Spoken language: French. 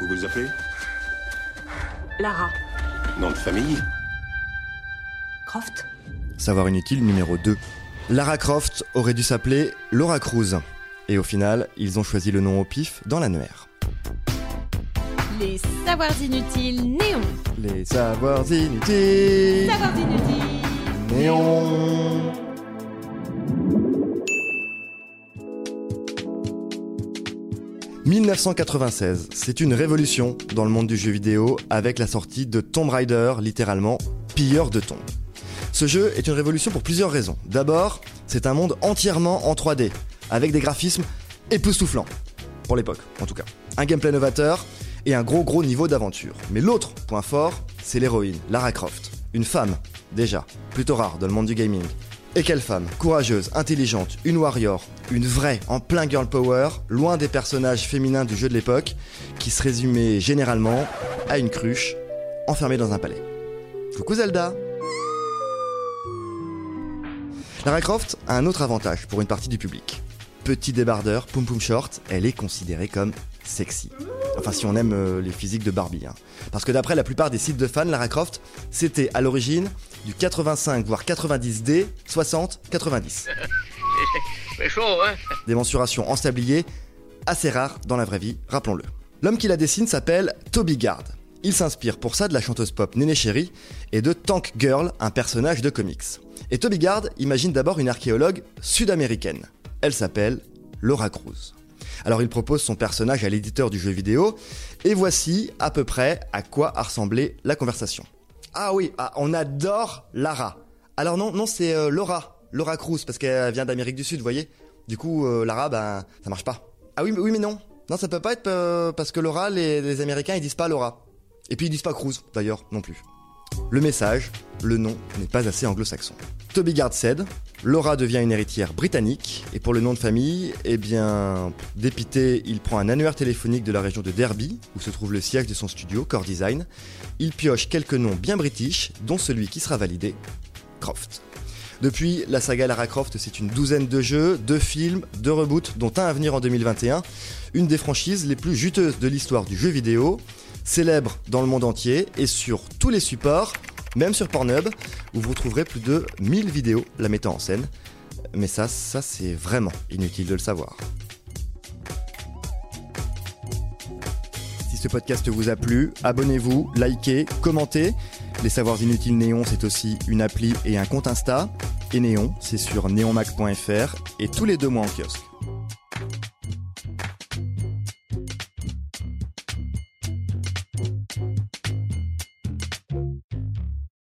Vous vous appelez Lara. Nom de famille Croft Savoir inutile numéro 2. Lara Croft aurait dû s'appeler Laura Cruz. Et au final, ils ont choisi le nom au pif dans l'annuaire. Les savoirs inutiles néons. Les savoirs inutiles. Savoirs inutiles. Néon. « 1996, c'est une révolution dans le monde du jeu vidéo avec la sortie de Tomb Raider, littéralement pilleur de tombes. Ce jeu est une révolution pour plusieurs raisons. D'abord, c'est un monde entièrement en 3D, avec des graphismes époustouflants, pour l'époque en tout cas. Un gameplay novateur et un gros gros niveau d'aventure. Mais l'autre point fort, c'est l'héroïne, Lara Croft. Une femme, déjà, plutôt rare dans le monde du gaming. Et quelle femme, courageuse, intelligente, une warrior, une vraie, en plein girl power, loin des personnages féminins du jeu de l'époque, qui se résumaient généralement à une cruche, enfermée dans un palais. Coucou Zelda Lara Croft a un autre avantage pour une partie du public. Petit débardeur, poum poum short, elle est considérée comme sexy. Enfin, si on aime euh, les physiques de Barbie. hein. Parce que d'après la plupart des sites de fans, Lara Croft, c'était à l'origine du 85 voire 90D, 60, 90. C'est chaud, hein Des mensurations en sablier, assez rares dans la vraie vie, rappelons-le. L'homme qui la dessine s'appelle Toby Gard. Il s'inspire pour ça de la chanteuse pop Néné Chéri et de Tank Girl, un personnage de comics. Et Toby Gard imagine d'abord une archéologue sud-américaine. Elle s'appelle Laura Cruz. Alors il propose son personnage à l'éditeur du jeu vidéo, et voici à peu près à quoi a ressemblé la conversation. Ah oui, ah, on adore Lara. Alors non, non, c'est euh, Laura, Laura Cruz, parce qu'elle vient d'Amérique du Sud, vous voyez. Du coup, euh, Lara, ben, ça marche pas. Ah oui, mais, oui, mais non. Non, ça peut pas être euh, parce que Laura, les, les Américains, ils disent pas Laura. Et puis ils disent pas Cruz, d'ailleurs, non plus. Le message, le nom n'est pas assez anglo-saxon. Toby Gard cède, Laura devient une héritière britannique, et pour le nom de famille, eh bien, dépité, il prend un annuaire téléphonique de la région de Derby, où se trouve le siège de son studio, Core Design. Il pioche quelques noms bien british, dont celui qui sera validé, Croft. Depuis, la saga Lara Croft, c'est une douzaine de jeux, deux films, deux reboots, dont un à venir en 2021, une des franchises les plus juteuses de l'histoire du jeu vidéo, célèbre dans le monde entier et sur tous les supports, même sur Pornhub, où vous trouverez plus de 1000 vidéos la mettant en scène. Mais ça, ça c'est vraiment inutile de le savoir. Si ce podcast vous a plu, abonnez-vous, likez, commentez. Les Savoirs Inutiles Néon, c'est aussi une appli et un compte Insta. Et Néon, c'est sur neonmac.fr et tous les deux mois en kiosque.